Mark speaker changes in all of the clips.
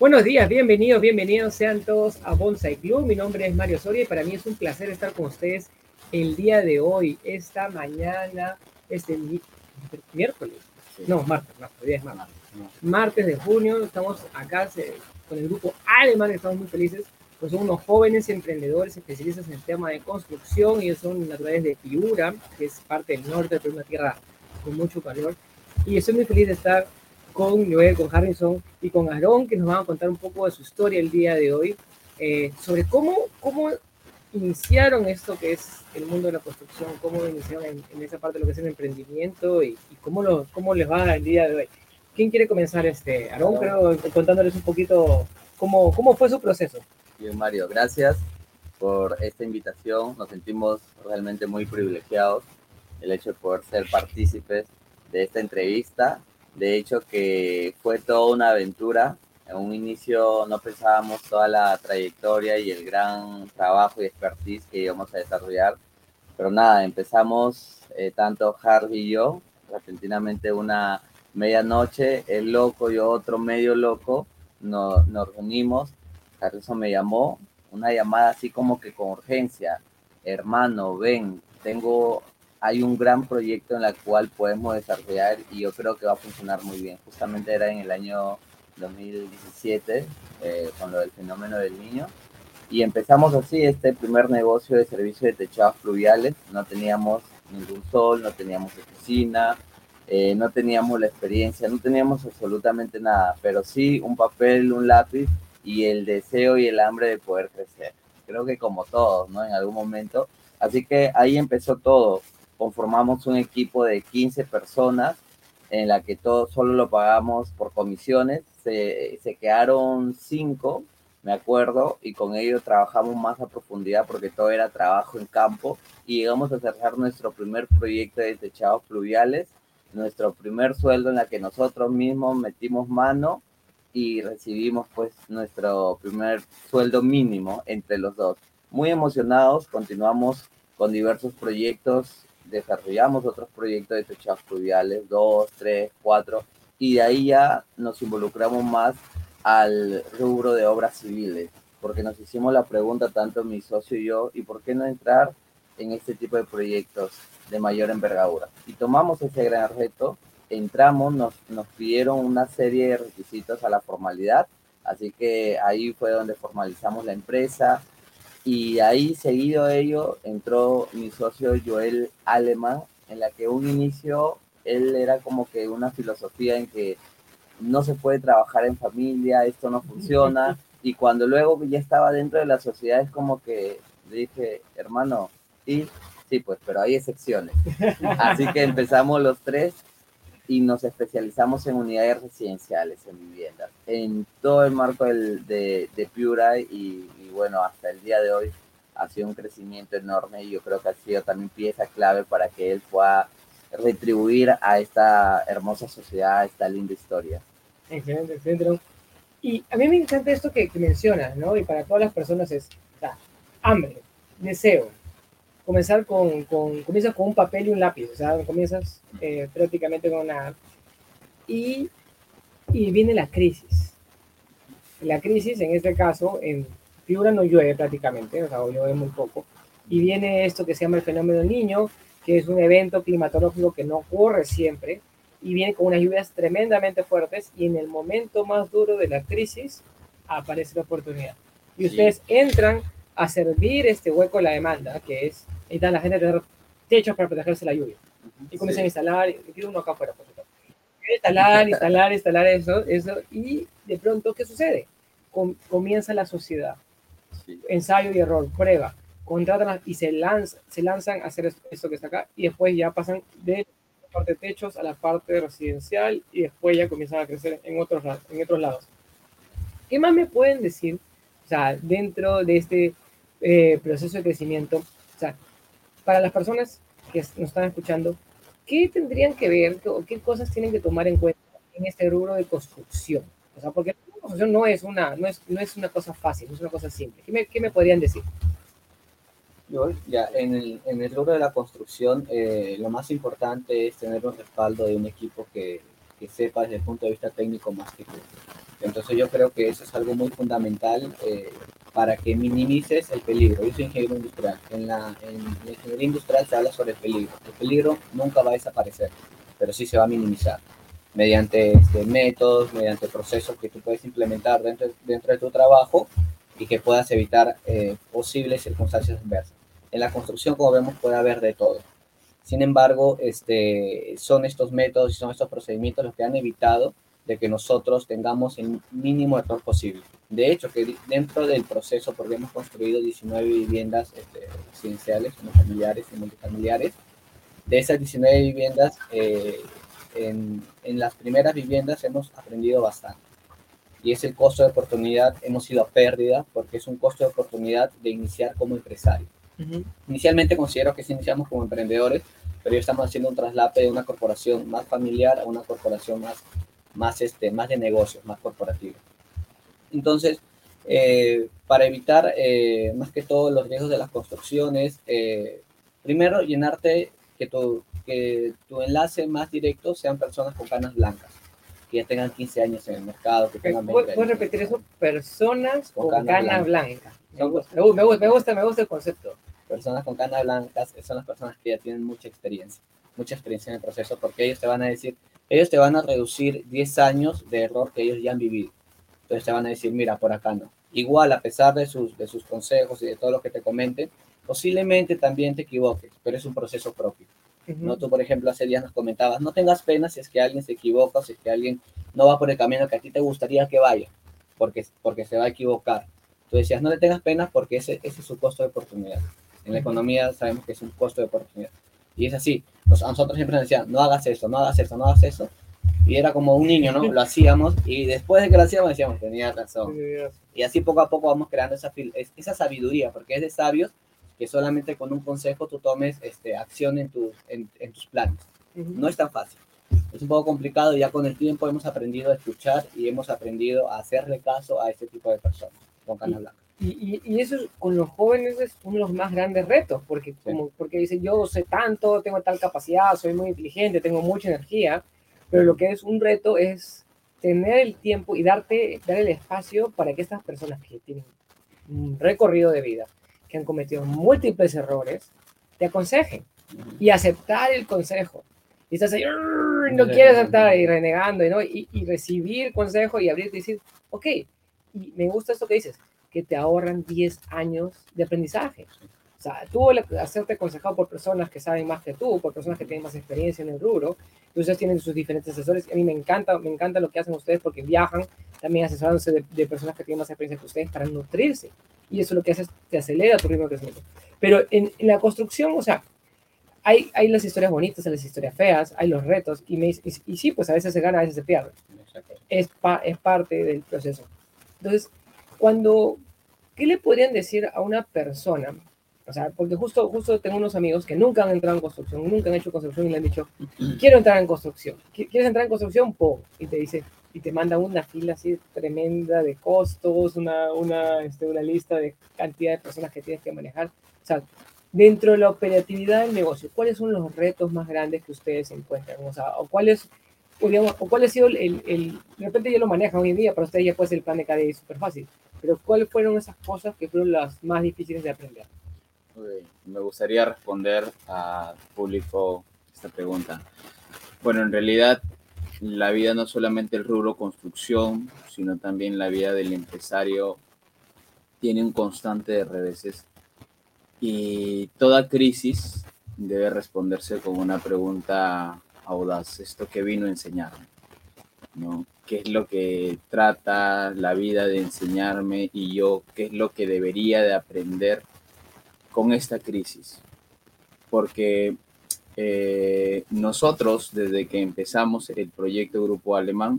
Speaker 1: Buenos días, bienvenidos, bienvenidos sean todos a Bonsai Club. Mi nombre es Mario Soria y para mí es un placer estar con ustedes el día de hoy, esta mañana, este miércoles, no, martes, martes, día es martes. Martes de junio, estamos acá con el grupo Alemán, estamos muy felices, pues son unos jóvenes emprendedores especialistas en el tema de construcción, ellos son naturales de Piura, que es parte del norte, pero una tierra con mucho calor, y estoy muy feliz de estar con Joel, con Harrison y con Aaron, que nos van a contar un poco de su historia el día de hoy, eh, sobre cómo, cómo iniciaron esto que es el mundo de la construcción, cómo iniciaron en, esa parte de lo que es el emprendimiento y, cómo, lo, cómo les va el día de hoy. ¿Quién quiere comenzar? este Aaron, creo, contándoles un poquito cómo, cómo fue su proceso.
Speaker 2: Bien, Mario, gracias por esta invitación. Nos sentimos realmente muy privilegiados el hecho de poder ser partícipes de esta entrevista de hecho, que fue toda una aventura. En un inicio no pensábamos toda la trayectoria y el gran trabajo y expertise que íbamos a desarrollar. Pero nada, empezamos eh, tanto Harvey y yo, repentinamente una medianoche, el loco y otro medio loco, nos, nos reunimos. Harrison me llamó, una llamada así como que con urgencia. Hermano, ven, tengo hay un gran proyecto en el cual podemos desarrollar y yo creo que va a funcionar muy bien. Justamente era en el año 2017 eh, con lo del fenómeno del niño y empezamos así este primer negocio de servicio de techados fluviales. No teníamos ningún sol, no teníamos oficina, eh, no teníamos la experiencia, no teníamos absolutamente nada, pero sí un papel, un lápiz y el deseo y el hambre de poder crecer. Creo que como todos, ¿no? En algún momento. Así que ahí empezó todo conformamos un equipo de 15 personas en la que todo solo lo pagamos por comisiones. Se, se quedaron cinco, me acuerdo, y con ellos trabajamos más a profundidad porque todo era trabajo en campo y llegamos a cerrar nuestro primer proyecto de techados fluviales, nuestro primer sueldo en la que nosotros mismos metimos mano y recibimos pues nuestro primer sueldo mínimo entre los dos. Muy emocionados, continuamos con diversos proyectos desarrollamos otros proyectos de techados fluviales, dos, tres, cuatro, y de ahí ya nos involucramos más al rubro de obras civiles, porque nos hicimos la pregunta tanto mi socio y yo, ¿y por qué no entrar en este tipo de proyectos de mayor envergadura? Y tomamos ese gran reto, entramos, nos, nos pidieron una serie de requisitos a la formalidad, así que ahí fue donde formalizamos la empresa, y ahí, seguido de ello, entró mi socio Joel Alemán, en la que un inicio, él era como que una filosofía en que no se puede trabajar en familia, esto no funciona. Y cuando luego ya estaba dentro de la sociedad, es como que le dije, hermano, sí, sí, pues, pero hay excepciones. Así que empezamos los tres y nos especializamos en unidades residenciales, en viviendas, en todo el marco del, de, de Pura y, bueno, hasta el día de hoy ha sido un crecimiento enorme y yo creo que ha sido también pieza clave para que él pueda retribuir a esta hermosa sociedad, a esta linda historia.
Speaker 1: Excelente, excelente. Y a mí me encanta esto que, que mencionas, ¿no? Y para todas las personas es hambre, deseo, comenzar con, con, comienzas con un papel y un lápiz, o sea, comienzas eh, prácticamente con una... Y, y viene la crisis. La crisis, en este caso, en Piura no llueve prácticamente, o sea, llueve muy poco. Y viene esto que se llama el fenómeno del niño, que es un evento climatológico que no ocurre siempre, y viene con unas lluvias tremendamente fuertes, y en el momento más duro de la crisis aparece la oportunidad. Y ustedes entran a servir este hueco de la demanda, que es necesitan la gente tener techos para protegerse la lluvia. Y comienzan a instalar, y uno acá afuera, por supuesto. Instalar, instalar, instalar eso, eso, y de pronto, ¿qué sucede? comienza la sociedad. Ensayo y error, prueba, contratan y se, lanza, se lanzan a hacer esto, que está acá, y después ya pasan de la parte de techos a la parte residencial, y después ya comienzan a crecer en otros, en otros lados. ¿Qué más me pueden decir? O sea, dentro de este eh, proceso de crecimiento, o sea, para las personas que nos están escuchando, ¿qué tendrían que ver o qué cosas tienen que tomar en cuenta en este rubro de construcción? O sea, porque la construcción no es una, no es, no es una cosa fácil, no es una cosa simple. ¿Qué me, qué me podrían decir?
Speaker 3: Yo, ya, en el, en el rubro de la construcción, eh, lo más importante es tener un respaldo de un equipo que, que, sepa desde el punto de vista técnico más que Entonces yo creo que eso es algo muy fundamental eh, para que minimices el peligro. Yo soy ingeniero industrial. En la, en la ingeniería industrial se habla sobre el peligro. El peligro nunca va a desaparecer, pero sí se va a minimizar mediante este, métodos, mediante procesos que tú puedes implementar dentro, dentro de tu trabajo y que puedas evitar eh, posibles circunstancias adversas. En la construcción, como vemos, puede haber de todo. Sin embargo, este, son estos métodos y son estos procedimientos los que han evitado de que nosotros tengamos el mínimo error posible. De hecho, que dentro del proceso, porque hemos construido 19 viviendas este, residenciales, familiares y multifamiliares, de esas 19 viviendas, eh, en, en, las primeras viviendas hemos aprendido bastante. Y es el costo de oportunidad, hemos ido a pérdida, porque es un costo de oportunidad de iniciar como empresario. Uh -huh. Inicialmente considero que si iniciamos como emprendedores, pero ya estamos haciendo un traslape de una corporación más familiar a una corporación más más, este, más de negocios, más corporativo. Entonces, eh, para evitar eh, más que todo los riesgos de las construcciones, eh, primero llenarte que tu, que tu enlace más directo sean personas con canas blancas, que ya tengan 15 años en el mercado, que tengan 20
Speaker 1: ¿Puedes
Speaker 3: años.
Speaker 1: repetir eso? Personas con,
Speaker 3: Con
Speaker 1: canas
Speaker 3: canas
Speaker 1: blancas. Me
Speaker 3: Son-
Speaker 1: gusta, me gusta, me gusta, me gusta el concepto.
Speaker 3: Personas con canas blancas son las personas que ya tienen mucha experiencia, mucha experiencia en el proceso, porque ellos te van a decir, ellos te van a reducir 10 años de error que ellos ya han vivido. Entonces te van a decir, mira, por acá no. Igual, a pesar de sus, de sus consejos y de todo lo que te comenten, posiblemente también te equivoques, pero es un proceso propio. ¿no? Tú, por ejemplo, hace días nos comentabas, no tengas pena si es que alguien se equivoca o si es que alguien no va por el camino que a ti te gustaría que vaya, porque, porque se va a equivocar. Tú decías, no le tengas pena porque ese, ese es su costo de oportunidad. En la economía sabemos que es un costo de oportunidad. Y es así. Nos- a nosotros siempre nos decían, no hagas eso, no hagas eso, no hagas eso. Y era como un niño, ¿no? Lo hacíamos y después de que lo hacíamos decíamos, tenía razón. Y así poco a poco vamos creando esa, esa sabiduría, porque es de sabios que solamente con un consejo tú tomes este, acción en tus, en, en tus planes. No es tan fácil. Es un poco complicado y ya con el tiempo hemos aprendido a escuchar y hemos aprendido a hacerle caso a este tipo de personas con canas blancas.
Speaker 1: Y, y, y eso es- con los jóvenes es uno de los más grandes retos, porque, como, porque dicen, yo sé tanto, tengo tal capacidad, soy muy inteligente, tengo mucha energía, pero lo que es un reto es tener el tiempo y darte, dar el espacio para que estas personas que tienen un recorrido de vida, que han cometido múltiples errores, te aconsejen y aceptar el consejo. Y estás ahí, no quieres aceptar y renegando, ¿no? y, y recibir consejo y abrirte y decir, ok, y me gusta esto que dices, que te ahorran 10 años de aprendizaje. O sea, tú hacerte aconsejado por personas que saben más que tú, por personas que tienen más experiencia en el rubro, y ustedes tienen sus diferentes asesores. A mí me encanta, me encanta lo que hacen ustedes porque viajan también asesorándose de, de personas que tienen más experiencia que ustedes para nutrirse. Y eso lo que hace es te acelera tu ritmo de crecimiento. Pero en, en la construcción, o sea, hay, hay las historias bonitas, hay las historias feas, hay los retos, y, me, y, y sí, pues a veces se gana, a veces se pierde es, pa- es parte del proceso. Entonces, cuando, ¿qué le podrían decir a una persona? O sea, porque justo, justo tengo unos amigos que nunca han entrado en construcción, nunca han hecho construcción y le han dicho, quiero entrar en construcción. ¿Qui- ¿Quieres entrar en construcción? ¡Pum! Y te dice, y te manda una fila así tremenda de costos, una, una, este, una lista de cantidad de personas que tienes que manejar. O sea, dentro de la operatividad del negocio, ¿cuáles son los retos más grandes que ustedes encuentran? O sea, o cuáles o, digamos, o cuál ha sido el, el, de repente ya lo manejan hoy en día, para ustedes ya puede ser el plan de KDI súper fácil, pero cuáles fueron esas cosas que fueron las más difíciles de aprender?
Speaker 4: Ok, Me gustaría responder al público esta pregunta. Bueno, en realidad la vida no solamente el rubro construcción, sino también la vida del empresario tiene un constante de reveses y toda crisis debe responderse con una pregunta audaz, esto que vino a enseñarme, ¿no? ¿Qué es lo que trata la vida de enseñarme y yo qué es lo que debería de aprender con esta crisis? Porque eh, nosotros, desde que empezamos el proyecto Grupo Alemán,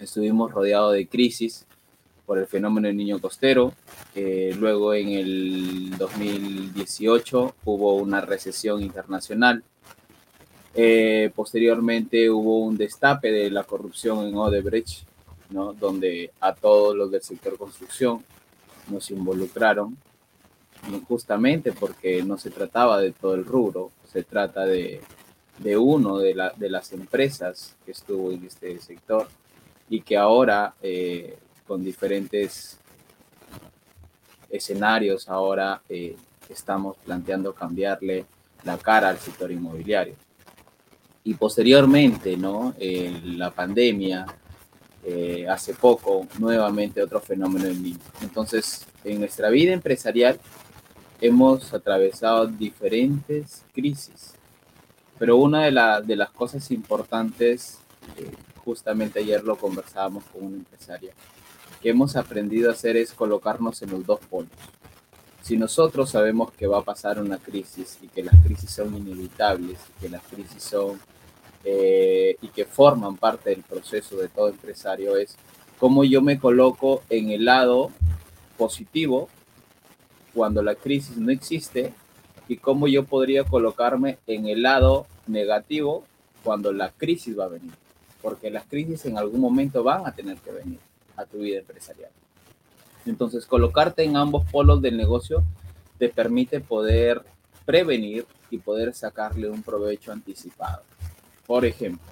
Speaker 4: estuvimos rodeados de crisis por el fenómeno del niño costero. Luego, en el 2018, hubo una recesión internacional. Eh, posteriormente, hubo un destape de la corrupción en Odebrecht, ¿no? donde a todos los del sector construcción nos involucraron injustamente porque no se trataba de todo el rubro, se trata de, de uno de, la, de las empresas que estuvo en este sector y que ahora eh, con diferentes escenarios ahora eh, estamos planteando cambiarle la cara al sector inmobiliario. Y posteriormente, ¿no? la pandemia, eh, hace poco, nuevamente otro fenómeno en mí. Entonces, en nuestra vida empresarial hemos atravesado diferentes crisis, pero una de, de las cosas importantes, eh, justamente ayer lo conversábamos con una empresaria, que hemos aprendido a hacer es colocarnos en los dos polos. Si nosotros sabemos que va a pasar una crisis y que las crisis son inevitables, y que las crisis son eh, y que forman parte del proceso de todo empresario es cómo yo me coloco en el lado positivo cuando la crisis no existe y cómo yo podría colocarme en el lado negativo cuando la crisis va a venir. Porque las crisis en algún momento van a tener que venir a tu vida empresarial. Entonces, colocarte en ambos polos del negocio te permite poder prevenir y poder sacarle un provecho anticipado. Por ejemplo,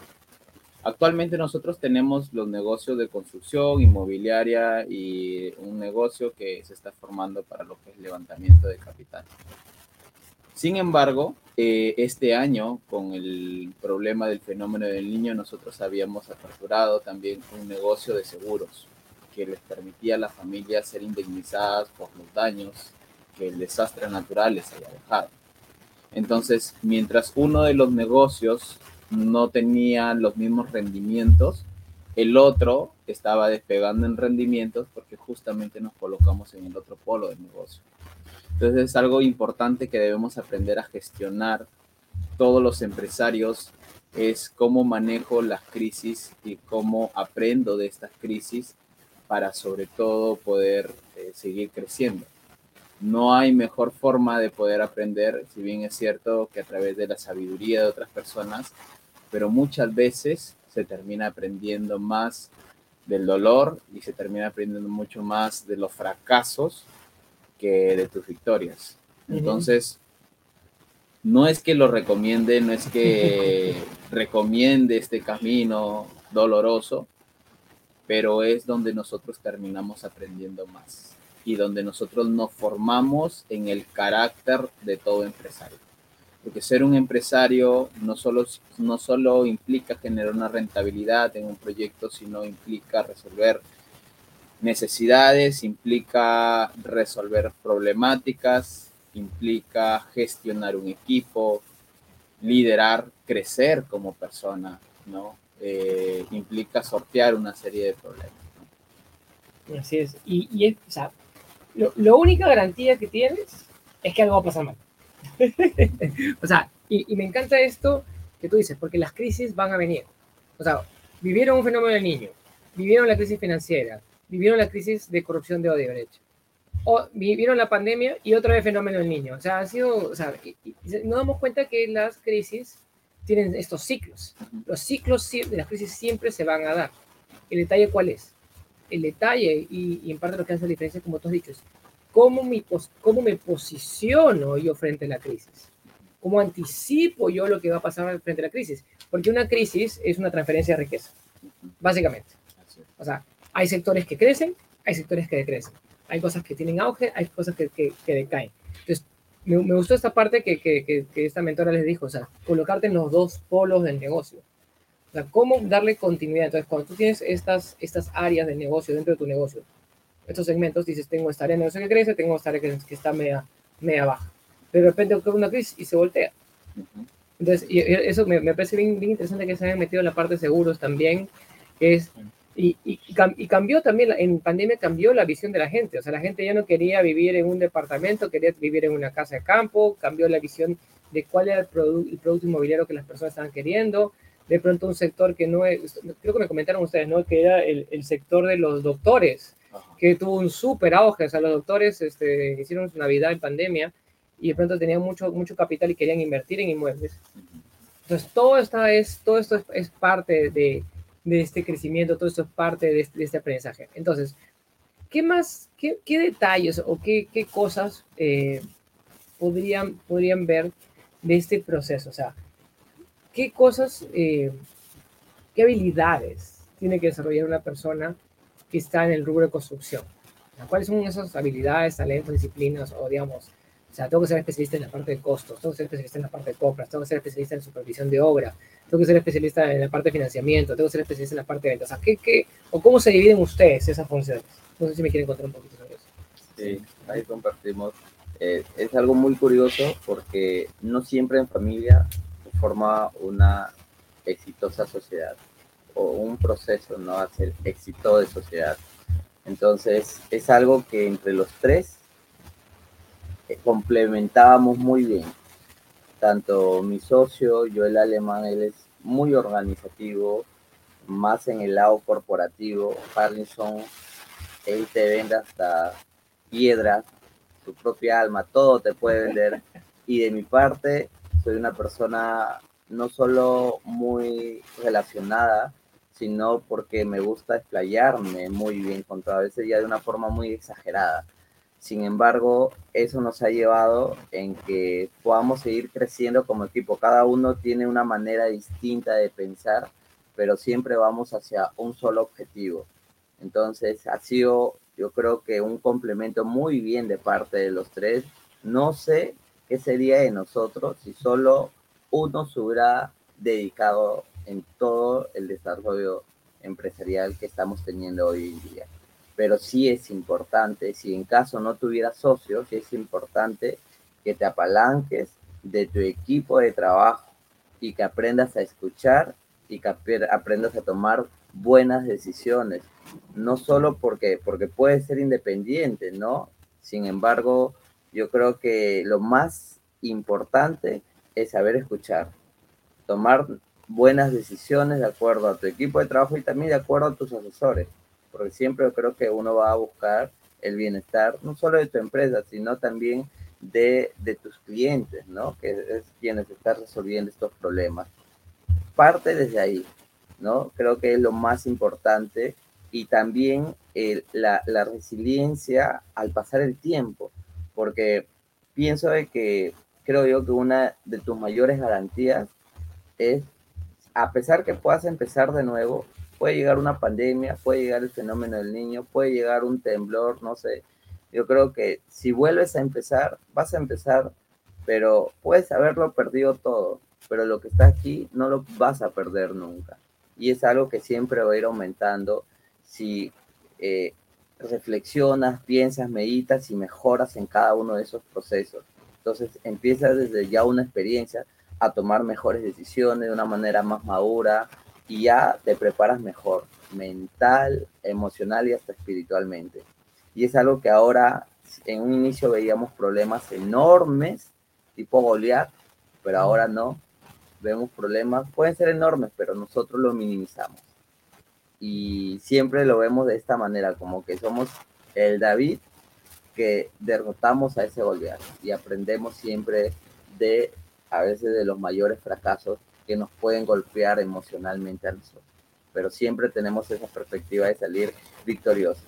Speaker 4: actualmente nosotros tenemos los negocios de construcción inmobiliaria y un negocio que se está formando para lo que es levantamiento de capital. Sin embargo, eh, este año, con el problema del fenómeno del niño, nosotros habíamos aperturado también un negocio de seguros que les permitía a las familias ser indemnizadas por los daños que el desastre natural les haya dejado. Entonces, mientras uno de los negocios no tenía los mismos rendimientos, el otro estaba despegando en rendimientos porque justamente nos colocamos en el otro polo del negocio. Entonces es algo importante que debemos aprender a gestionar todos los empresarios, es cómo manejo las crisis y cómo aprendo de estas crisis para sobre todo poder eh, seguir creciendo. No hay mejor forma de poder aprender, si bien es cierto que a través de la sabiduría de otras personas, pero muchas veces se termina aprendiendo más del dolor y se termina aprendiendo mucho más de los fracasos que de tus victorias. Entonces, no es que lo recomiende, no es que recomiende este camino doloroso, pero es donde nosotros terminamos aprendiendo más y donde nosotros nos formamos en el carácter de todo empresario. Porque ser un empresario no solo, no solo implica generar una rentabilidad en un proyecto, sino implica resolver necesidades, implica resolver problemáticas, implica gestionar un equipo, liderar, crecer como persona, ¿no? Eh, implica sortear una serie de problemas.
Speaker 1: Así es. Y, y o sea, lo, única garantía que tienes es que algo va a pasar mal. o sea, y, y, me encanta esto que tú dices, porque las crisis van a venir. O sea, vivieron un fenómeno del niño, vivieron la crisis financiera, vivieron la crisis de corrupción de Odebrecht, o vivieron la pandemia y otra vez fenómeno del niño. O sea, ha sido, o sea, y, y nos damos cuenta que las crisis tienen estos ciclos. Los ciclos de las crisis siempre se van a dar. ¿El detalle cuál es? El detalle, y, y en parte lo que hace la diferencia, como tú has dicho, es cómo, mi, cómo me posiciono yo frente a la crisis. ¿Cómo anticipo yo lo que va a pasar frente a la crisis? Porque una crisis es una transferencia de riqueza, básicamente. O sea, hay sectores que crecen, hay sectores que decrecen. Hay cosas que tienen auge, hay cosas que, que, que decaen. Entonces, me, me, gustó esta parte que, que, que, esta mentora les dijo, o sea, colocarte en los dos polos del negocio. O sea, cómo darle continuidad. Entonces, cuando tú tienes estas, estas áreas de negocio dentro de tu negocio, estos segmentos, dices, tengo esta área de negocio que crece, tengo esta área que, que está media, media baja. Pero de repente ocurre una crisis y se voltea. Entonces, y eso me, me parece bien, bien, interesante que se hayan metido en la parte de seguros también, que es y, y, y, cambió también, en pandemia cambió la visión de la gente, o sea, la gente ya no quería vivir en un departamento, quería vivir en una casa de campo, cambió la visión de cuál era el, produ el producto inmobiliario que las personas estaban queriendo, de pronto un sector que no es, creo que me comentaron ustedes, ¿no? Que era el, el sector de los doctores, que tuvo un súper auge, o sea, los doctores este, hicieron su Navidad en pandemia y de pronto tenían mucho, mucho capital y querían invertir en inmuebles. Entonces, todo, esta es, todo esto es, es parte de de este crecimiento, todo esto es parte de de este aprendizaje. Entonces, ¿qué más, qué, qué detalles o qué, qué cosas eh, podrían, podrían ver de este proceso? O sea, ¿qué cosas, eh, qué habilidades tiene que desarrollar una persona que está en el rubro de construcción? ¿Cuáles son esas habilidades, talentos, disciplinas o digamos, o sea, tengo que ser especialista en la parte de costos, tengo que ser especialista en la parte de compras, tengo que ser especialista en supervisión de obra, tengo que ser especialista en la parte de financiamiento, tengo que ser especialista en la parte de ventas. O sea, ¿qué, qué, o cómo se dividen ustedes esas funciones? No sé si me quieren contar un poquito sobre eso.
Speaker 2: Sí, ahí compartimos. Eh, es algo muy curioso porque no siempre en familia forma una exitosa sociedad o un proceso, ¿no? A ser éxito de sociedad. Entonces, es algo que entre los tres eh, complementábamos muy bien. Tanto mi socio, yo el alemán, él es muy organizativo, más en el lado corporativo. Harrison, él te vende hasta piedras, su propia alma, todo te puede vender. Y de mi parte, soy una persona no solo muy relacionada, sino porque me gusta explayarme muy bien contra a veces ya de una forma muy exagerada. Sin embargo, eso nos ha llevado en que podamos seguir creciendo como equipo. Cada uno tiene una manera distinta de pensar, pero siempre vamos hacia un solo objetivo. Entonces, ha sido, yo creo que un complemento muy bien de parte de los tres. No sé qué sería de nosotros si solo uno se hubiera dedicado en todo el desarrollo empresarial que estamos teniendo hoy en día pero sí es importante, si en caso no tuvieras socios, es importante que te apalanques de tu equipo de trabajo y que aprendas a escuchar y que aprendas a tomar buenas decisiones, no solo porque, porque puedes ser independiente, ¿no? Sin embargo, yo creo que lo más importante es saber escuchar, tomar buenas decisiones de acuerdo a tu equipo de trabajo y también de acuerdo a tus asesores porque siempre creo que uno va a buscar el bienestar, no solo de tu empresa, sino también de, de tus clientes, ¿no? Que es quienes están resolviendo estos problemas. Parte desde ahí, ¿no? Creo que es lo más importante y también la, la, resiliencia al pasar el tiempo, porque pienso de que creo yo que una de tus mayores garantías es, a pesar que puedas empezar de nuevo, puede llegar una pandemia, puede llegar el fenómeno del niño, puede llegar un temblor, no sé. Yo creo que si vuelves a empezar, vas a empezar, pero puedes haberlo perdido todo, pero lo que está aquí no lo vas a perder nunca. Y es algo que siempre va a ir aumentando si eh, reflexionas, piensas, meditas y mejoras en cada uno de esos procesos. Entonces empiezas desde ya una experiencia a tomar mejores decisiones de una manera más madura, y ya te preparas mejor, mental, emocional y hasta espiritualmente. Y es algo que ahora, en un inicio veíamos problemas enormes, tipo Goliat, pero ahora no. Vemos problemas, pueden ser enormes, pero nosotros lo minimizamos. Y siempre lo vemos de esta manera, como que somos el David que derrotamos a ese Goliat y aprendemos siempre de, a veces, de los mayores fracasos que nos pueden golpear emocionalmente a nosotros. Pero siempre tenemos esa perspectiva de salir victoriosos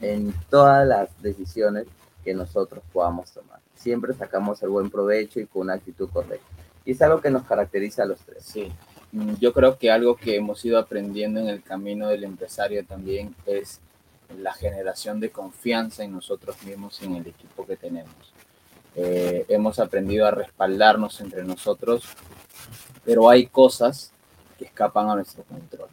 Speaker 2: en todas las decisiones que nosotros podamos tomar. Siempre sacamos el buen provecho y con una actitud correcta. Y es algo que nos caracteriza a los tres.
Speaker 4: Sí, mm, yo creo que algo que hemos ido aprendiendo en el camino del empresario también es la generación de confianza en nosotros mismos y en el equipo que tenemos. Eh, hemos aprendido a respaldarnos entre nosotros pero hay cosas que escapan a nuestro control.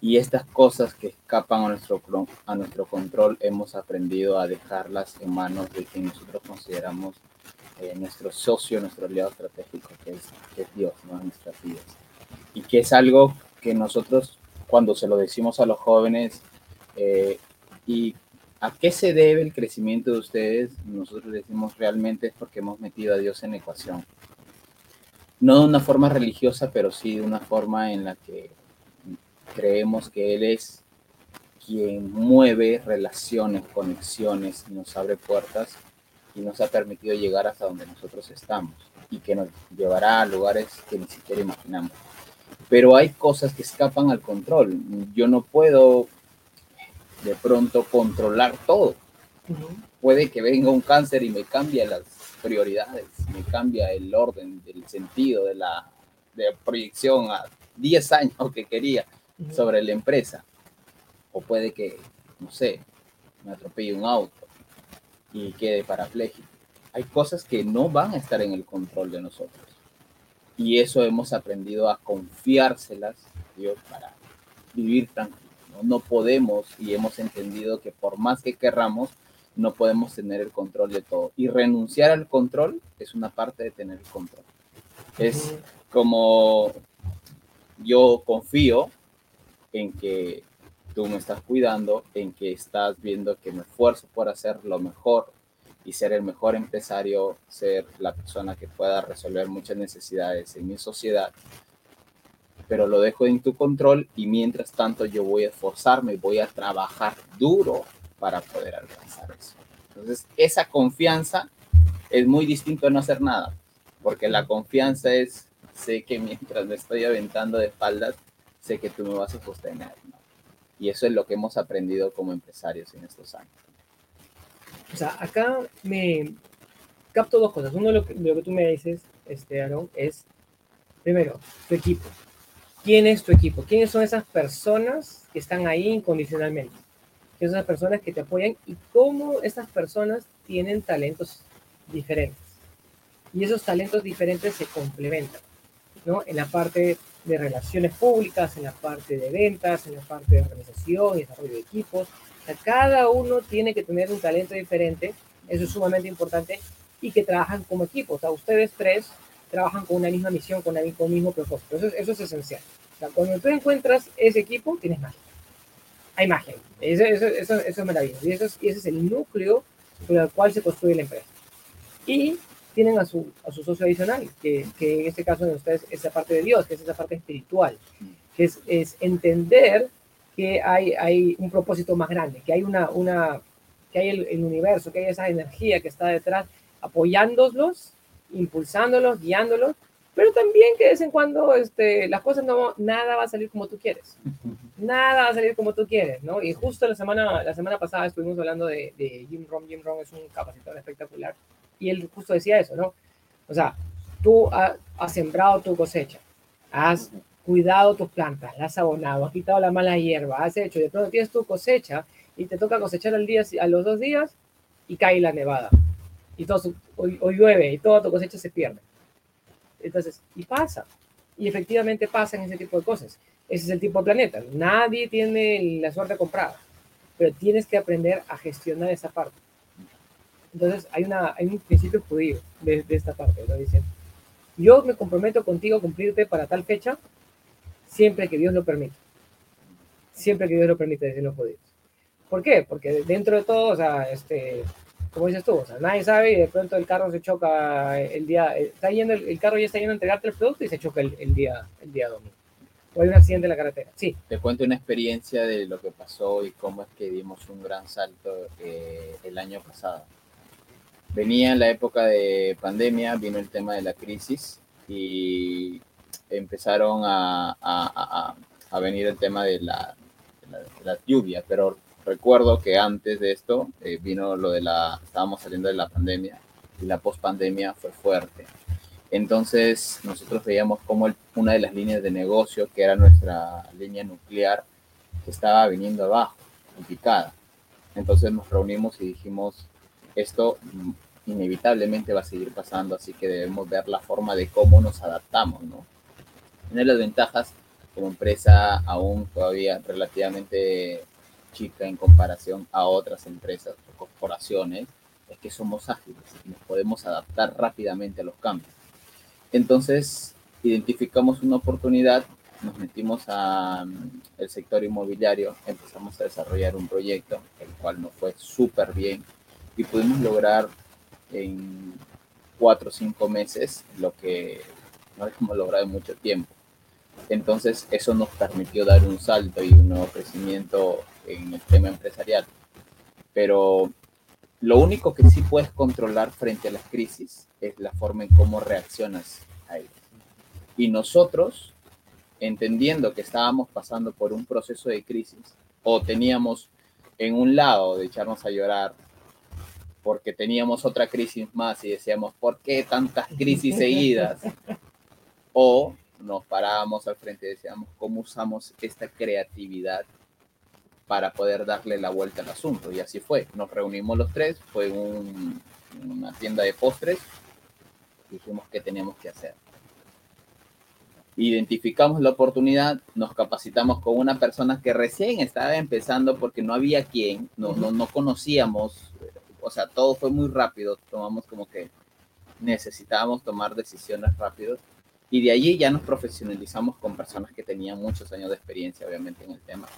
Speaker 4: Y estas cosas que escapan a nuestro, a nuestro control hemos aprendido a dejarlas en manos de quien nosotros consideramos eh, nuestro socio, nuestro aliado estratégico, que es, Dios, ¿no? nuestras vidas. Y que es algo que nosotros, cuando se lo decimos a los jóvenes, eh, y a qué se debe el crecimiento de ustedes, nosotros decimos realmente es porque hemos metido a Dios en ecuación no de una forma religiosa, pero sí de una forma en la que creemos que Él es quien mueve relaciones, conexiones, nos abre puertas y nos ha permitido llegar hasta donde nosotros estamos y que nos llevará a lugares que ni siquiera imaginamos. Pero hay cosas que escapan al control. Yo no puedo de pronto controlar todo. Puede que venga un cáncer y me cambie las prioridades, me cambia el orden, del sentido de la de proyección a 10 años que quería. Sobre la empresa. O puede que, no sé, me atropelle un auto y quede parapléjico. Hay cosas que no van a estar en el control de nosotros. Y eso hemos aprendido a confiárselas, Dios, para vivir tranquilos. ¿No? no podemos y hemos entendido que por más que querramos, no podemos tener el control de todo. Y renunciar al control es una parte de tener el control. Es como yo confío en que tú me estás cuidando, en que estás viendo que me esfuerzo por hacer lo mejor y ser el mejor empresario, ser la persona que pueda resolver muchas necesidades en mi sociedad, pero lo dejo en tu control y mientras tanto yo voy a esforzarme, voy a trabajar duro para poder alcanzar eso. Entonces, esa confianza es muy distinto a no hacer nada, porque la confianza es, sé que mientras me estoy aventando de espaldas, sé que tú me vas a sostener. ¿no? Y eso es lo que hemos aprendido como empresarios en estos años.
Speaker 1: O sea, acá me capto dos cosas. Uno, lo lo que tú me dices, este, Aaron, es, primero, tu equipo. ¿Quién es tu equipo? ¿Quiénes son esas personas que están ahí incondicionalmente? ¿Quiénes son esas personas que te apoyan y cómo esas personas tienen talentos diferentes? Y esos talentos diferentes se complementan, ¿no? En la parte de relaciones públicas, en la parte de ventas, en la parte de organización y desarrollo de equipos, o sea, cada uno tiene que tener un talento diferente, eso es sumamente importante, y que trabajan como equipo. O sea, ustedes tres trabajan con una misma misión, con, un mismo propósito. Eso, es- eso es esencial. O sea, cuando tú encuentras ese equipo, tienes magia. Hay magia. Eso, eso, eso, eso es maravilloso. Y, eso es- y ese es el núcleo sobre el cual se construye la empresa. Y tienen a su, a su socio adicional, que, que en este caso de ustedes es la parte de Dios, que es esa parte espiritual, que es, es entender que hay, hay un propósito más grande, que hay una, una que hay el, el universo, que hay esa energía que está detrás apoyándolos, impulsándolos, guiándolos, pero también que de vez en cuando este, las cosas no, nada va a salir como tú quieres. Nada va a salir como tú quieres, ¿no? Y justo la semana, la semana pasada estuvimos hablando de, de Jim Rohn. Jim Rohn es un capacitador espectacular y él justo decía eso, ¿no? O sea, tú ha- has sembrado tu cosecha, has cuidado tus plantas, las has abonado, has quitado la mala hierba, has hecho, y de pronto tienes tu cosecha y te toca cosechar al día, a los dos días y cae la nevada. Y todo su- o, o llueve y toda tu cosecha se pierde. Entonces, y pasa. Y efectivamente pasan ese tipo de cosas. Ese es el tipo de planeta. Nadie tiene la suerte comprada, pero tienes que aprender a gestionar esa parte. Entonces, hay, una, hay un principio judío de, de esta parte. Lo dice, yo me comprometo contigo a cumplirte para tal fecha, siempre que Dios lo permita. Siempre que Dios lo permite, dicen los judíos. ¿Por qué? Porque dentro de todo, o sea, este, como dices tú, o sea, nadie sabe y de pronto el carro se choca el día, está yendo, el, el carro ya está yendo a entregarte el producto y se choca el, día, el día domingo. O hay un accidente en la carretera. Sí,
Speaker 4: Te cuento una experiencia de lo que pasó y cómo es que dimos un gran salto eh, el año pasado. Venía en la época de pandemia, vino el tema de la crisis y empezaron a- a- a- a venir el tema de la, de la, de la lluvia, pero recuerdo que antes de esto eh, vino lo de la, estábamos saliendo de la pandemia y la pospandemia fue fuerte. Entonces nosotros veíamos como el- una de las líneas de negocio, que era nuestra línea nuclear, estaba viniendo abajo, picada. Entonces nos reunimos y dijimos, esto mm, inevitablemente va a seguir pasando, así que debemos ver la forma de cómo nos adaptamos, ¿no? Una de las ventajas como empresa aún todavía relativamente chica en comparación a otras empresas o corporaciones es que somos ágiles y nos podemos adaptar rápidamente a los cambios. Entonces, identificamos una oportunidad, nos metimos al sector inmobiliario, empezamos a desarrollar un proyecto, el cual nos fue súper bien y pudimos lograr en cuatro o cinco meses lo que no habíamos logrado en mucho tiempo. Entonces, eso nos permitió dar un salto y un nuevo crecimiento en el tema empresarial. Pero lo único que sí puedes controlar frente a las crisis es la forma en cómo reaccionas a ellas. Y nosotros, entendiendo que estábamos pasando por un proceso de crisis, o teníamos en un lado de echarnos a llorar porque teníamos otra crisis más y decíamos, ¿por qué tantas crisis seguidas? O nos parábamos al frente y decíamos, ¿cómo usamos esta creatividad para poder darle la vuelta al asunto? Y así fue. Nos reunimos los tres, fue un, una tienda de postres, dijimos qué teníamos que hacer. Identificamos la oportunidad, nos capacitamos con una persona que recién estaba empezando porque no había quien, no, no, no conocíamos, o sea, todo fue muy rápido, tomamos como que necesitábamos tomar decisiones rápido y de allí ya nos profesionalizamos con personas que tenían muchos años de experiencia, obviamente, en el tema.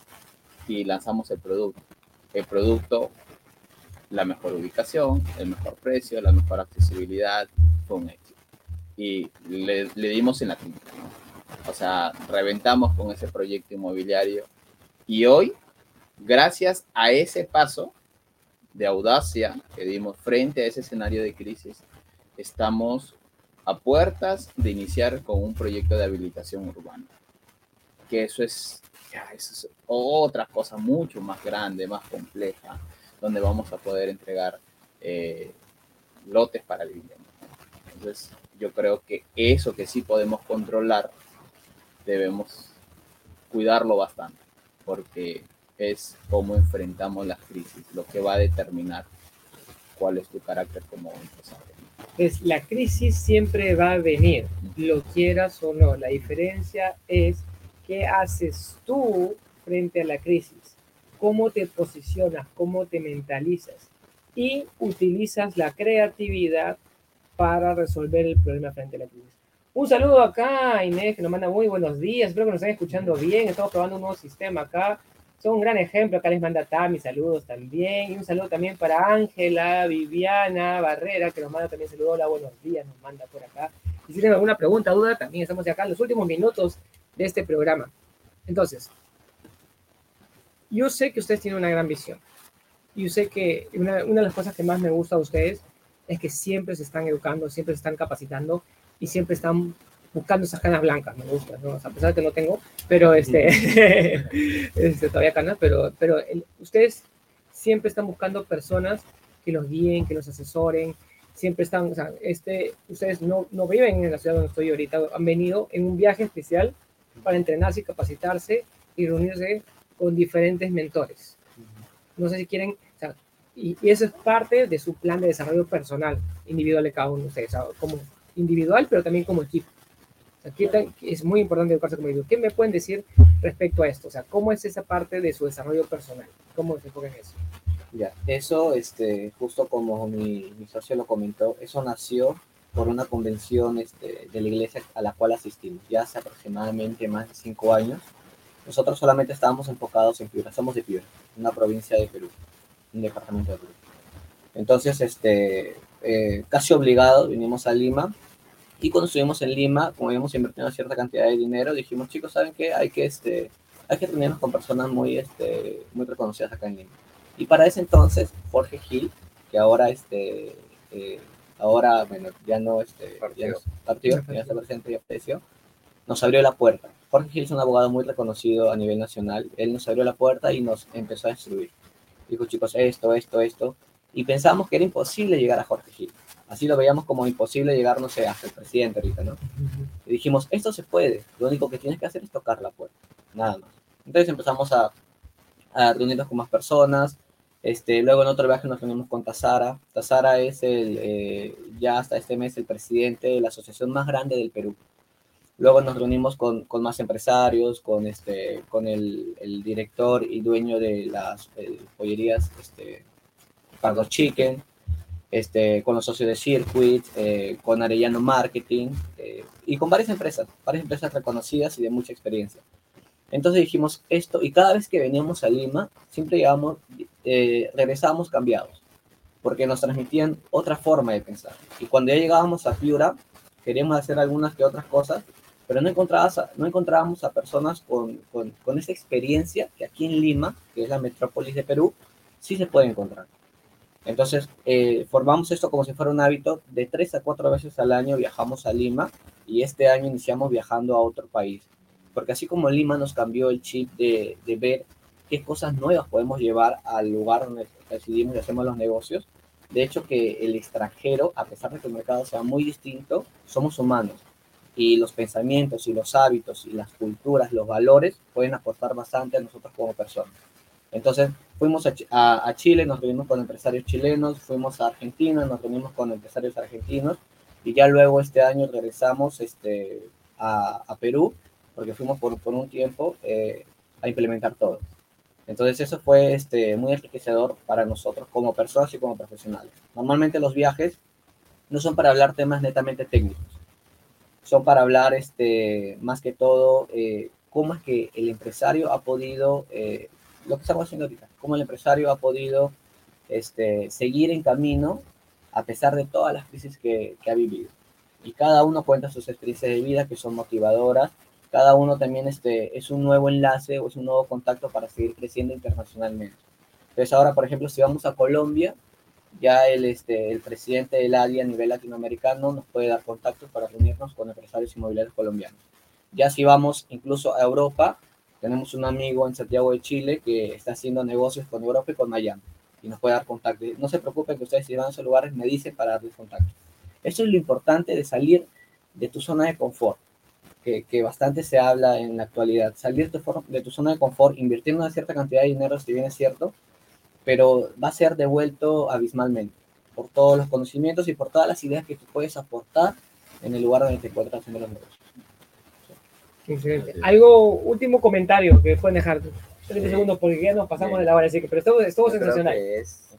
Speaker 4: Y lanzamos el producto. El producto, la mejor ubicación, el mejor precio, la mejor accesibilidad, fue un éxito. Y le, le dimos en la clínica, ¿no? O sea, reventamos con ese proyecto inmobiliario. Y hoy, gracias a ese paso de audacia que dimos frente a ese escenario de crisis, estamos a puertas de iniciar con un proyecto de habilitación urbana. Que eso es, ya, eso es otra cosa mucho más grande, más compleja, donde vamos a poder entregar eh, lotes para vivienda. Entonces, yo creo que eso que sí podemos controlar, debemos cuidarlo bastante, porque es cómo enfrentamos las crisis, lo que va a determinar cuál es tu carácter como empresario.
Speaker 1: Es la crisis siempre va a venir, lo quieras o no. La diferencia es qué haces tú frente a la crisis, cómo te posicionas, cómo te mentalizas y utilizas la creatividad para resolver el problema frente a la crisis. Un saludo acá Inés que nos manda muy buenos días, espero que nos estén escuchando bien, estamos probando un nuevo sistema acá son un gran ejemplo. Acá les manda Tami saludos también. Y un saludo también para Ángela, Viviana, Barrera, que nos manda también saludos. Hola, buenos días, nos manda por acá. Y si tienen alguna pregunta, duda, también estamos acá en los últimos minutos de este programa. Entonces, yo sé que ustedes tienen una gran visión. Yo sé que una, una de las cosas que más me gusta a ustedes es que siempre se están educando, siempre se están capacitando y siempre están buscando esas canas blancas, me gusta, ¿no? O sea, a pesar de que no tengo, pero este, este todavía canas, pero, pero el, ustedes siempre están buscando personas que los guíen, que los asesoren, siempre están, o sea, este, ustedes no, no viven en la ciudad donde estoy ahorita, han venido en un viaje especial para entrenarse capacitarse y reunirse con diferentes mentores. No sé si quieren, o sea, y, y, eso es parte de su plan de desarrollo personal, individual de cada uno de ustedes, o sea, como individual, pero también como equipo. Aquí es muy importante educarse como individuo. ¿Qué me pueden decir respecto a esto? O sea, ¿cómo es esa parte de su desarrollo personal? ¿Cómo se enfoca en eso?
Speaker 3: Ya, eso, este, justo como mi, mi socio lo comentó, eso nació por una convención este, de la iglesia a la cual asistimos ya hace aproximadamente más de cinco años. Nosotros solamente estábamos enfocados en Piura, somos de Piura, una provincia de Perú, un departamento de Perú. Entonces, este, eh, casi obligado, vinimos a Lima y cuando estuvimos en Lima, como habíamos invertido una cierta cantidad de dinero, dijimos, chicos, ¿saben qué? Hay que, este, hay que reunirnos con personas muy, este, muy reconocidas acá en Lima. Y para ese entonces, Jorge Gil, que ahora, este, eh, ahora, bueno, ya no, este, ya no, partió, ya está presente y aprecio, nos abrió la puerta. Jorge Gil es un abogado muy reconocido a nivel nacional. Él nos abrió la puerta y nos empezó a instruir. Dijo, chicos, esto, esto, esto. Y pensábamos que era imposible llegar a Jorge Gil. Así lo veíamos como imposible llegar, no sé, hasta el presidente ahorita, ¿no? Y dijimos, esto se puede, lo único que tienes que hacer es tocar la puerta, nada más. Entonces empezamos a, a reunirnos con más personas, este, luego en otro viaje nos reunimos con Tazara. Tazara es el, eh, ya hasta este mes el presidente de la asociación más grande del Perú. Luego nos reunimos con, con más empresarios, con, este, con el, el director y dueño de las eh, pollerías este, Pardo Chicken este, con los socios de Circuit, eh, con Arellano Marketing eh, y con varias empresas, varias empresas reconocidas y de mucha experiencia. Entonces dijimos esto y cada vez que veníamos a Lima, siempre llegamos, eh, regresábamos cambiados, porque nos transmitían otra forma de pensar. Y cuando ya llegábamos a Piura, queríamos hacer algunas que otras cosas, pero no encontrábamos a personas con, con, con esa experiencia que aquí en Lima, que es la metrópolis de Perú, sí se puede encontrar. Entonces, eh, formamos esto como si fuera un hábito. De tres a cuatro veces al año viajamos a Lima y este año iniciamos viajando a otro país. Porque así como Lima nos cambió el chip de, de ver qué cosas nuevas podemos llevar al lugar donde decidimos y hacemos los negocios, de hecho que el extranjero, a pesar de que el mercado sea muy distinto, somos humanos. y los pensamientos y los hábitos y las culturas, los valores pueden aportar bastante a nosotros como personas. Entonces, fuimos a, a- a Chile, nos reunimos con empresarios chilenos, fuimos a Argentina, nos reunimos con empresarios argentinos y ya luego este año regresamos este, a, a Perú, porque fuimos por, por un tiempo eh, a implementar todo. Entonces eso fue este, muy enriquecedor para nosotros como personas y como profesionales. Normalmente los viajes no son para hablar temas netamente técnicos, son para hablar este, más que todo eh, cómo es que el empresario ha podido, eh, lo que estamos haciendo ahorita, cómo el empresario ha podido este, seguir en camino a pesar de todas las crisis que, que ha vivido. Y cada uno cuenta sus experiencias de vida que son motivadoras cada uno también este, es un nuevo enlace o es un nuevo contacto para seguir creciendo internacionalmente. Entonces ahora, por ejemplo, si vamos a Colombia, ya el, este, el presidente del ADI a nivel latinoamericano nos puede dar contactos para reunirnos con empresarios inmobiliarios colombianos. Ya si vamos incluso a Europa, tenemos un amigo en Santiago de Chile que está haciendo negocios con Europa y con Miami y nos puede dar contacto. No se preocupen que ustedes si van a esos lugares me dicen para darles contacto. Eso es lo importante de salir de tu zona de confort que, que, bastante se habla en la actualidad. Salir de, de, tu zona de confort, invirtiendo una cierta cantidad de dinero, si bien es cierto, pero va a ser devuelto abismalmente por todos los conocimientos y por todas las ideas que tú puedes aportar en el lugar donde te encuentras haciendo los negocios.
Speaker 1: Excelente. Algo, último comentario que pueden dejar. 30 sí. segundos porque ya nos pasamos Bien. de la hora, así que, pero estuvo, estuvo sensacional.
Speaker 2: Es,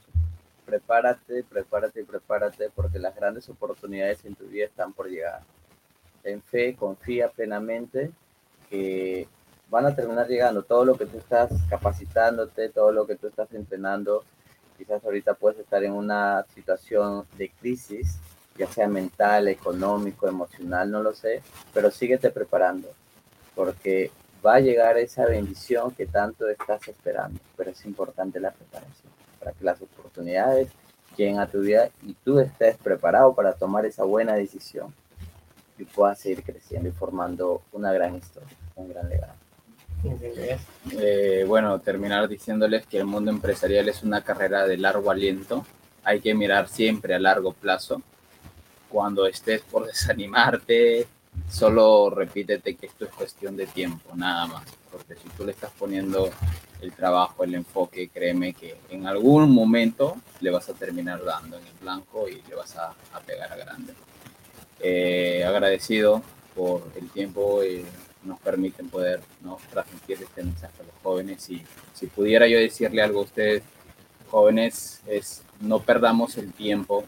Speaker 2: prepárate, prepárate y prepárate porque las grandes oportunidades en tu vida están por llegar ten fe, confía plenamente que van a terminar llegando. Todo lo que tú estás capacitándote, todo lo que tú estás entrenando, quizás ahorita puedes estar en una situación de crisis, ya sea mental, económico, emocional, no lo sé, pero síguete preparando, porque va a llegar esa bendición que tanto estás esperando, pero es importante la preparación para que las oportunidades lleguen a tu vida y tú estés preparado para tomar esa buena decisión y puedas seguir creciendo y formando una gran historia, un gran legado.
Speaker 4: Eh, bueno, terminar diciéndoles que el mundo empresarial es una carrera de largo aliento. Hay que mirar siempre a largo plazo. Cuando estés por desanimarte, solo repítete que esto es cuestión de tiempo, nada más. Porque si tú le estás poniendo el trabajo, el enfoque, créeme que en algún momento le vas a terminar dando en el blanco y le vas a pegar a grande. Eh, agradecido por el tiempo que nos permiten poder ¿no? transmitir este mensaje a los jóvenes. Y si pudiera yo decirle algo a ustedes jóvenes es no perdamos el tiempo.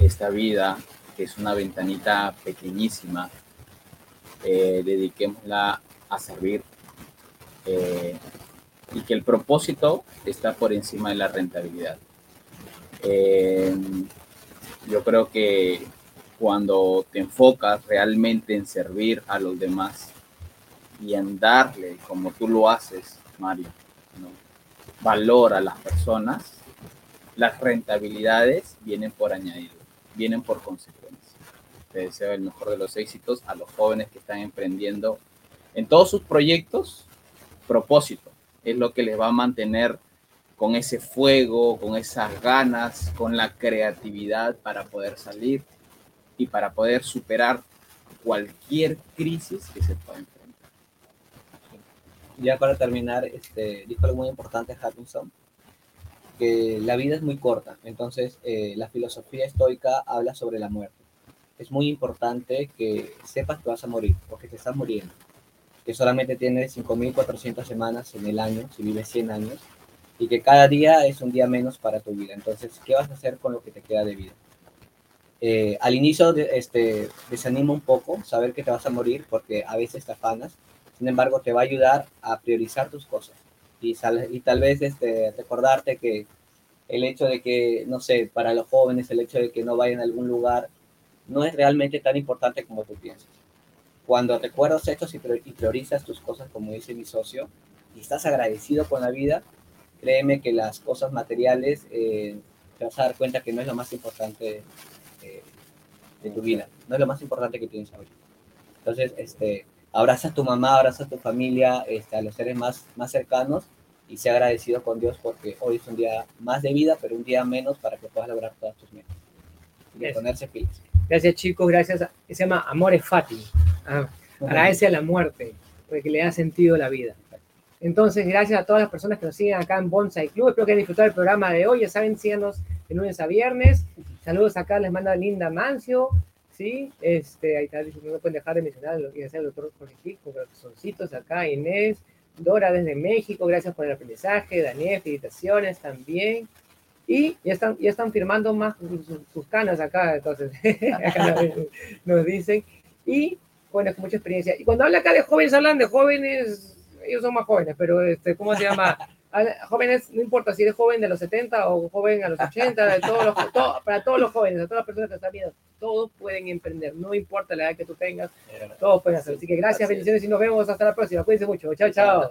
Speaker 4: Esta vida que es una ventanita pequeñísima. Eh, dediquémosla a servir. Eh, y que el propósito está por encima de la rentabilidad. Eh, yo creo que cuando te enfocas realmente en servir a los demás y en darle, como tú lo haces, Mario, valor a las personas, las rentabilidades vienen por añadido, vienen por consecuencia. Te deseo el mejor de los éxitos a los jóvenes que están emprendiendo en todos sus proyectos. Propósito es lo que les va a mantener con ese fuego, con esas ganas, con la creatividad para poder salir y para poder superar cualquier crisis que se pueda enfrentar.
Speaker 3: Ya para terminar, este, dijo algo muy importante Hutchinson, que la vida es muy corta, entonces eh, la filosofía estoica habla sobre la muerte. Es muy importante que sepas que vas a morir, porque te estás muriendo, que solamente tienes 5.400 semanas en el año, si vives 100 años, y que cada día es un día menos para tu vida. Entonces, ¿qué vas a hacer con lo que te queda de vida? Eh, al inicio de, este, desanima un poco saber que te vas a morir porque a veces te afanas, sin embargo te va a ayudar a priorizar tus cosas y, sal, y tal vez este, recordarte que el hecho de que, no sé, para los jóvenes el hecho de que no vayan a algún lugar no es realmente tan importante como tú piensas. Cuando recuerdas esto y priorizas tus cosas, como dice mi socio, y estás agradecido con la vida, créeme que las cosas materiales eh, te vas a dar cuenta que no es lo más importante eh, de tu vida, no es lo más importante que tienes hoy. Entonces, este, abraza a tu mamá, abraza a tu familia, este, a los seres más, más cercanos y sea agradecido con Dios porque hoy es un día más de vida, pero un día menos para que puedas lograr todas tus metas. Y ponerse pilas.
Speaker 1: Gracias chicos, gracias. Se llama Amores Fati. Ah, agradece a la muerte, porque le da sentido a la vida. Entonces, gracias a todas las personas que nos siguen acá en Bonsai Club. Espero que hayan disfrutado el programa de hoy. Ya saben, síganos de lunes a viernes. Saludos acá, les manda Linda Mancio. ¿sí? Este, ahí está, no pueden dejar de mencionar lo que hace el doctor con corazoncitos acá, Inés, Dora desde México, gracias por el aprendizaje, Daniel, felicitaciones también. Y ya están, ya están firmando más sus, canas acá, entonces, nos dicen. Y bueno, con mucha experiencia. Y cuando habla acá de jóvenes, hablan de jóvenes, ellos son más jóvenes, pero este, ¿cómo se llama? jóvenes, no importa si eres joven de los 70 o joven a los 80, de todos los, para todos los jóvenes, a todas las personas que están viendo, todos pueden emprender, no importa la edad que tú tengas, todos pueden hacer. Así que gracias, bendiciones y nos vemos hasta la próxima. Cuídense mucho. chao. chao.